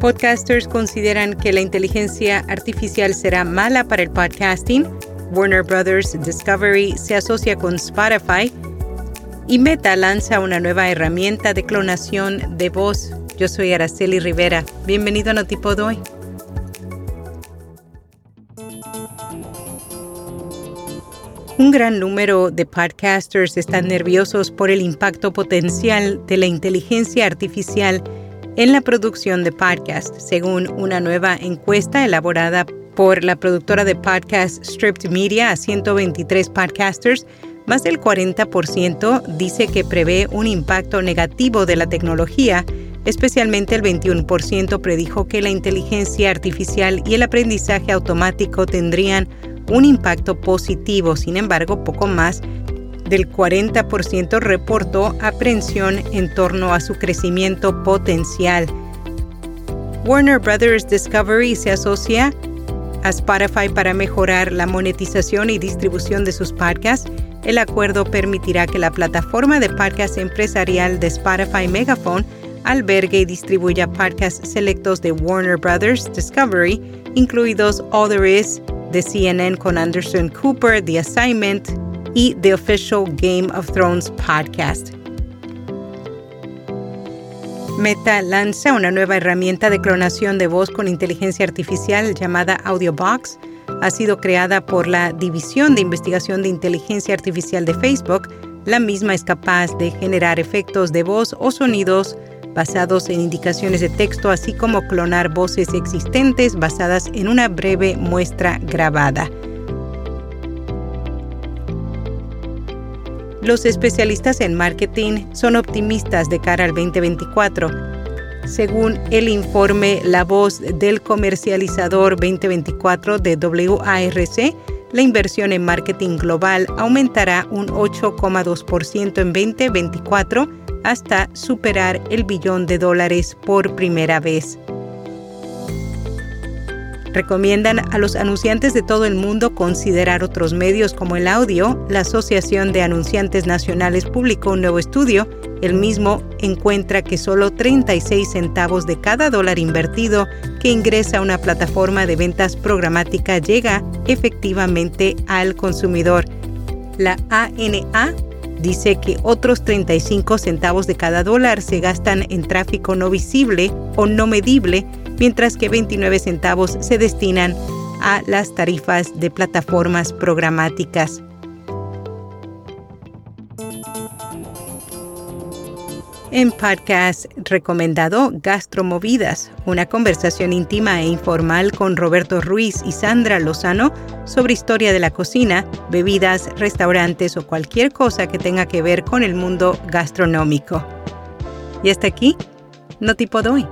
Podcasters consideran que la inteligencia artificial será mala para el podcasting. Warner Brothers Discovery se asocia con Spotify y Meta lanza una nueva herramienta de clonación de voz. Yo soy Araceli Rivera. Bienvenido a Notipod hoy. Un gran número de podcasters están nerviosos por el impacto potencial de la inteligencia artificial en la producción de podcast, según una nueva encuesta elaborada por la productora de podcast Stripped Media a 123 podcasters. Más del 40% dice que prevé un impacto negativo de la tecnología, especialmente el 21% predijo que la inteligencia artificial y el aprendizaje automático tendrían un impacto positivo. Sin embargo, poco más del 40% reportó aprensión en torno a su crecimiento potencial. Warner Brothers Discovery se asocia a Spotify para mejorar la monetización y distribución de sus podcasts. El acuerdo permitirá que la plataforma de podcast empresarial de Spotify Megaphone albergue y distribuya podcasts selectos de Warner Brothers Discovery, incluidos All There Is, de CNN con Anderson Cooper, The Assignment y The Official Game of Thrones Podcast. Meta lanza una nueva herramienta de clonación de voz con inteligencia artificial llamada AudioBox. Ha sido creada por la División de Investigación de Inteligencia Artificial de Facebook. La misma es capaz de generar efectos de voz o sonidos basados en indicaciones de texto, así como clonar voces existentes basadas en una breve muestra grabada. Los especialistas en marketing son optimistas de cara al 2024. Según el informe La Voz del Comercializador 2024 de WARC, la inversión en marketing global aumentará un 8,2% en 2024 hasta superar el billón de dólares por primera vez. Recomiendan a los anunciantes de todo el mundo considerar otros medios como el audio. La Asociación de Anunciantes Nacionales publicó un nuevo estudio. El mismo encuentra que solo 36 centavos de cada dólar invertido que ingresa a una plataforma de ventas programática llega efectivamente al consumidor. La ANA dice que otros 35 centavos de cada dólar se gastan en tráfico no visible o no medible, mientras que 29 centavos se destinan a las tarifas de plataformas programáticas. En podcast recomendado Gastromovidas, una conversación íntima e informal con Roberto Ruiz y Sandra Lozano sobre historia de la cocina, bebidas, restaurantes o cualquier cosa que tenga que ver con el mundo gastronómico. Y hasta aquí, no tipo doy.